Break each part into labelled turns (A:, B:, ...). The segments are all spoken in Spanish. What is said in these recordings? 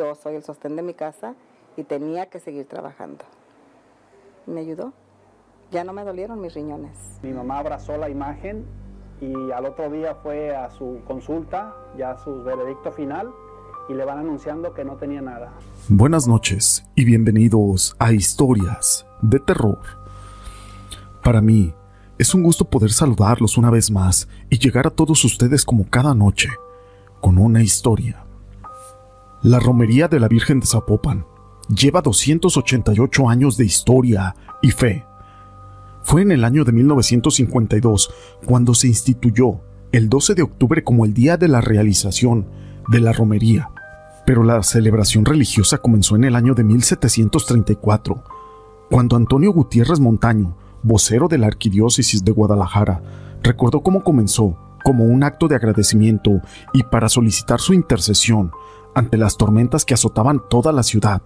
A: yo soy el sostén de mi casa y tenía que seguir trabajando. Me ayudó. Ya no me dolieron mis riñones.
B: Mi mamá abrazó la imagen y al otro día fue a su consulta, ya su veredicto final, y le van anunciando que no tenía nada.
C: Buenas noches y bienvenidos a Historias de Terror. Para mí, es un gusto poder saludarlos una vez más y llegar a todos ustedes como cada noche, con una historia. La Romería de la Virgen de Zapopan lleva 288 años de historia y fe. Fue en el año de 1952 cuando se instituyó el 12 de octubre como el día de la realización de la romería, pero la celebración religiosa comenzó en el año de 1734, cuando Antonio Gutiérrez Montaño, vocero de la Arquidiócesis de Guadalajara, recordó cómo comenzó como un acto de agradecimiento y para solicitar su intercesión ante las tormentas que azotaban toda la ciudad.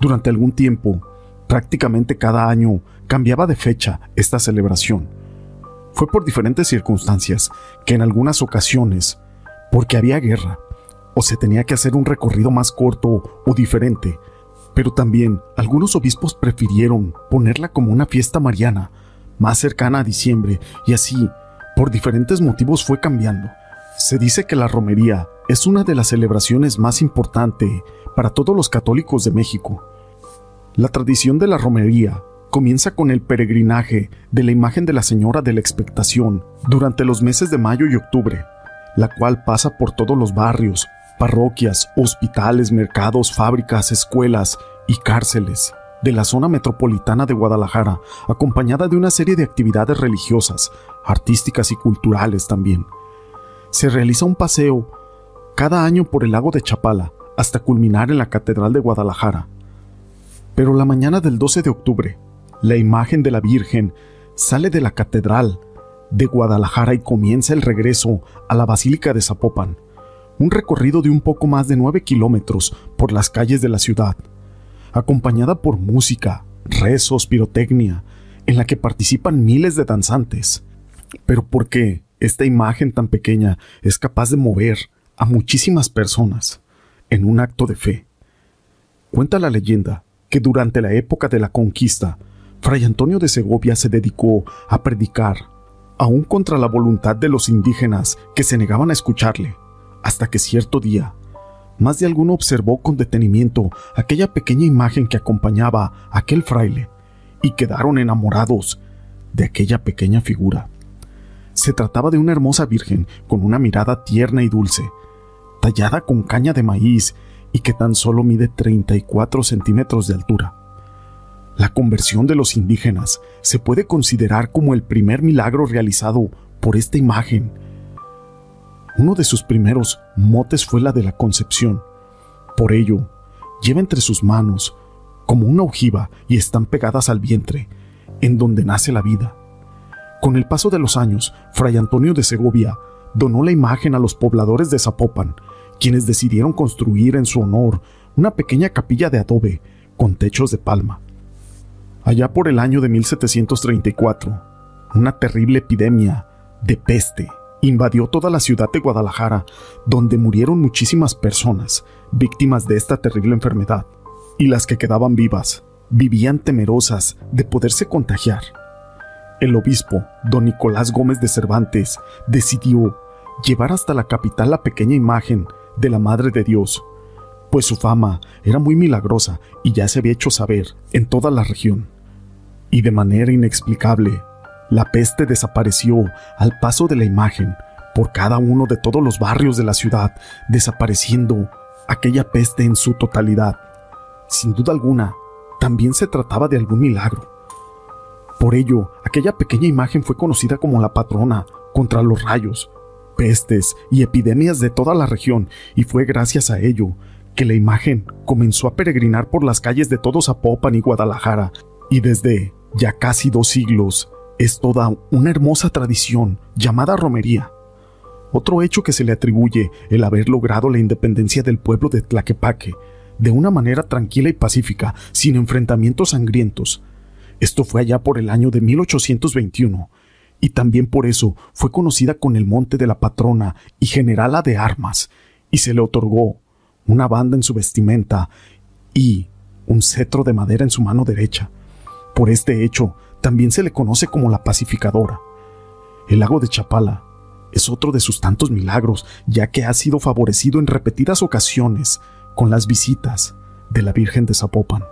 C: Durante algún tiempo, prácticamente cada año, cambiaba de fecha esta celebración. Fue por diferentes circunstancias que en algunas ocasiones, porque había guerra, o se tenía que hacer un recorrido más corto o diferente, pero también algunos obispos prefirieron ponerla como una fiesta mariana, más cercana a diciembre, y así, por diferentes motivos fue cambiando. Se dice que la romería es una de las celebraciones más importantes para todos los católicos de México. La tradición de la romería comienza con el peregrinaje de la imagen de la Señora de la Expectación durante los meses de mayo y octubre, la cual pasa por todos los barrios, parroquias, hospitales, mercados, fábricas, escuelas y cárceles de la zona metropolitana de Guadalajara, acompañada de una serie de actividades religiosas, artísticas y culturales también. Se realiza un paseo cada año por el lago de Chapala hasta culminar en la Catedral de Guadalajara. Pero la mañana del 12 de octubre, la imagen de la Virgen sale de la Catedral de Guadalajara y comienza el regreso a la Basílica de Zapopan, un recorrido de un poco más de 9 kilómetros por las calles de la ciudad, acompañada por música, rezos, pirotecnia, en la que participan miles de danzantes. Pero ¿por qué esta imagen tan pequeña es capaz de mover a muchísimas personas en un acto de fe? Cuenta la leyenda que durante la época de la conquista, Fray Antonio de Segovia se dedicó a predicar, aún contra la voluntad de los indígenas que se negaban a escucharle, hasta que cierto día, más de alguno observó con detenimiento aquella pequeña imagen que acompañaba a aquel fraile, y quedaron enamorados de aquella pequeña figura. Se trataba de una hermosa virgen con una mirada tierna y dulce, tallada con caña de maíz y que tan solo mide 34 centímetros de altura. La conversión de los indígenas se puede considerar como el primer milagro realizado por esta imagen. Uno de sus primeros motes fue la de la concepción. Por ello, lleva entre sus manos como una ojiva y están pegadas al vientre, en donde nace la vida. Con el paso de los años, Fray Antonio de Segovia donó la imagen a los pobladores de Zapopan, quienes decidieron construir en su honor una pequeña capilla de adobe con techos de palma. Allá por el año de 1734, una terrible epidemia de peste invadió toda la ciudad de Guadalajara, donde murieron muchísimas personas víctimas de esta terrible enfermedad, y las que quedaban vivas vivían temerosas de poderse contagiar. El obispo, don Nicolás Gómez de Cervantes, decidió llevar hasta la capital la pequeña imagen de la Madre de Dios, pues su fama era muy milagrosa y ya se había hecho saber en toda la región. Y de manera inexplicable, la peste desapareció al paso de la imagen por cada uno de todos los barrios de la ciudad, desapareciendo aquella peste en su totalidad. Sin duda alguna, también se trataba de algún milagro. Por ello, aquella pequeña imagen fue conocida como la patrona contra los rayos, pestes y epidemias de toda la región, y fue gracias a ello que la imagen comenzó a peregrinar por las calles de todo Zapopan y Guadalajara, y desde ya casi dos siglos es toda una hermosa tradición llamada romería. Otro hecho que se le atribuye el haber logrado la independencia del pueblo de Tlaquepaque de una manera tranquila y pacífica, sin enfrentamientos sangrientos. Esto fue allá por el año de 1821, y también por eso fue conocida con el Monte de la Patrona y Generala de Armas, y se le otorgó una banda en su vestimenta y un cetro de madera en su mano derecha. Por este hecho, también se le conoce como la pacificadora. El lago de Chapala es otro de sus tantos milagros, ya que ha sido favorecido en repetidas ocasiones con las visitas de la Virgen de Zapopan.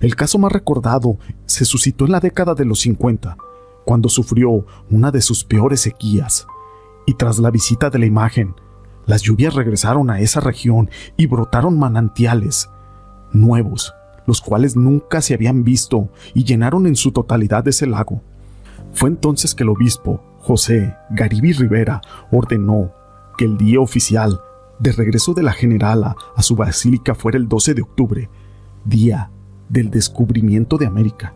C: El caso más recordado se suscitó en la década de los 50, cuando sufrió una de sus peores sequías, y tras la visita de la imagen, las lluvias regresaron a esa región y brotaron manantiales nuevos, los cuales nunca se habían visto y llenaron en su totalidad ese lago. Fue entonces que el obispo José Garibi Rivera ordenó que el día oficial de regreso de la generala a su basílica fuera el 12 de octubre, día del descubrimiento de América.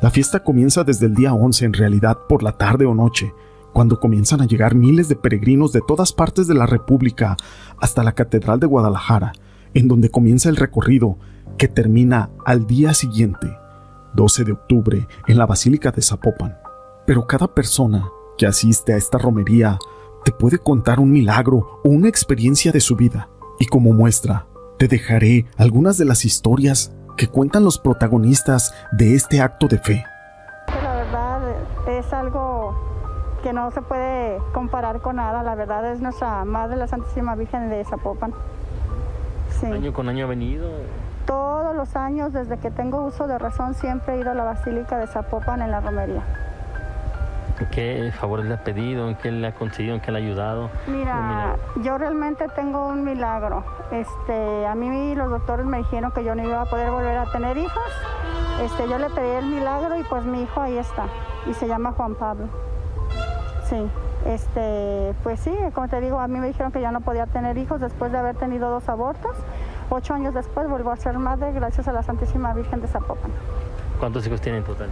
C: La fiesta comienza desde el día 11 en realidad por la tarde o noche, cuando comienzan a llegar miles de peregrinos de todas partes de la República hasta la Catedral de Guadalajara, en donde comienza el recorrido que termina al día siguiente, 12 de octubre, en la Basílica de Zapopan. Pero cada persona que asiste a esta romería te puede contar un milagro o una experiencia de su vida. Y como muestra, te dejaré algunas de las historias que cuentan los protagonistas de este acto de fe.
D: La verdad es algo que no se puede comparar con nada. La verdad es nuestra Madre la Santísima Virgen de Zapopan.
E: Sí. ¿Año con año ha venido?
D: Todos los años, desde que tengo uso de razón, siempre he ido a la Basílica de Zapopan en la romería.
E: ¿Qué favores le ha pedido? ¿En qué le ha conseguido? ¿En qué le ha ayudado?
D: Mira, yo realmente tengo un milagro. Este, a mí los doctores me dijeron que yo no iba a poder volver a tener hijos. Este, yo le pedí el milagro y pues mi hijo ahí está. Y se llama Juan Pablo. Sí. Este, pues sí, como te digo, a mí me dijeron que ya no podía tener hijos después de haber tenido dos abortos. Ocho años después vuelvo a ser madre gracias a la Santísima Virgen de Zapopan.
E: ¿Cuántos hijos tiene en total?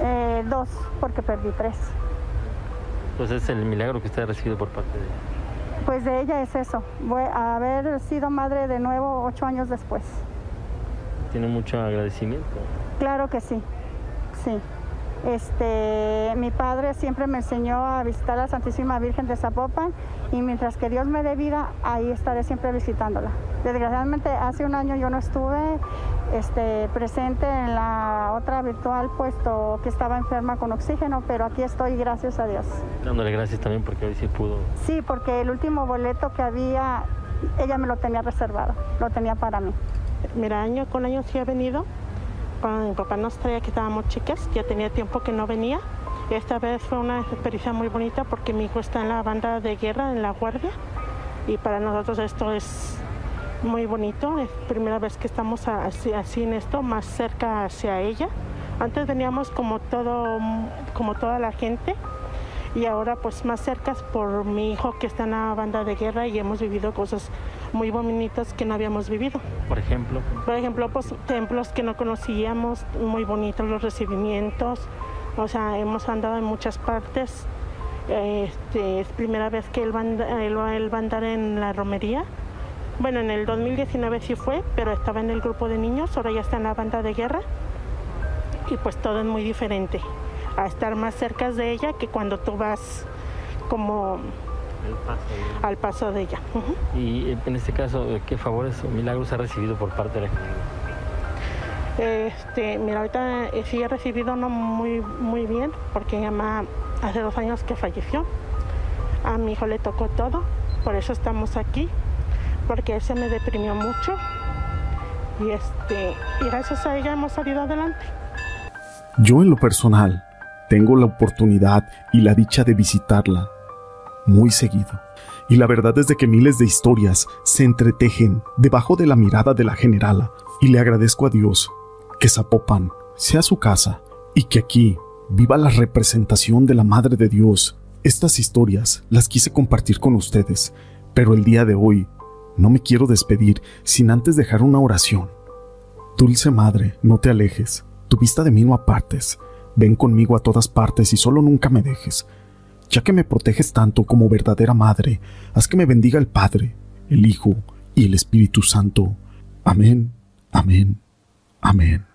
D: Eh, dos, porque perdí tres.
E: Pues es el milagro que usted ha recibido por parte de ella.
D: Pues de ella es eso, voy a haber sido madre de nuevo ocho años después.
E: ¿Tiene mucho agradecimiento?
D: Claro que sí, sí. Este, mi padre siempre me enseñó a visitar a la Santísima Virgen de Zapopan y mientras que Dios me dé vida, ahí estaré siempre visitándola. Desgraciadamente hace un año yo no estuve este, presente en la otra virtual puesto que estaba enferma con oxígeno, pero aquí estoy gracias a Dios.
E: Dándole gracias también porque hoy sí pudo.
D: Sí, porque el último boleto que había, ella me lo tenía reservado, lo tenía para mí.
F: Mira, año con año sí ha venido cuando mi papá nos traía que estábamos chicas, ya tenía tiempo que no venía. Esta vez fue una experiencia muy bonita porque mi hijo está en la banda de guerra, en la guardia, y para nosotros esto es muy bonito. Es primera vez que estamos así, así en esto, más cerca hacia ella. Antes veníamos como todo, como toda la gente, y ahora pues más cerca por mi hijo que está en la banda de guerra y hemos vivido cosas muy bonitas que no habíamos vivido.
E: Por ejemplo.
F: Por ejemplo, pues templos que no conocíamos, muy bonitos los recibimientos. O sea, hemos andado en muchas partes. Este, es primera vez que él va, él va a andar en la romería. Bueno, en el 2019 sí fue, pero estaba en el grupo de niños, ahora ya está en la banda de guerra. Y pues todo es muy diferente. A estar más cerca de ella que cuando tú vas como al paso de ella.
E: Y en este caso, ¿qué favores o milagros ha recibido por parte de la?
F: Este, mira, ahorita eh, sí he recibido no muy, muy bien, porque mi mamá hace dos años que falleció. A mi hijo le tocó todo, por eso estamos aquí, porque él se me deprimió mucho. Y, este, y gracias a ella hemos salido adelante.
C: Yo en lo personal tengo la oportunidad y la dicha de visitarla muy seguido. Y la verdad es de que miles de historias se entretejen debajo de la mirada de la generala, y le agradezco a Dios que Zapopan sea su casa y que aquí viva la representación de la Madre de Dios. Estas historias las quise compartir con ustedes, pero el día de hoy no me quiero despedir sin antes dejar una oración. Dulce Madre, no te alejes, tu vista de mí no apartes, ven conmigo a todas partes y solo nunca me dejes ya que me proteges tanto como verdadera madre, haz que me bendiga el Padre, el Hijo y el Espíritu Santo. Amén, amén, amén.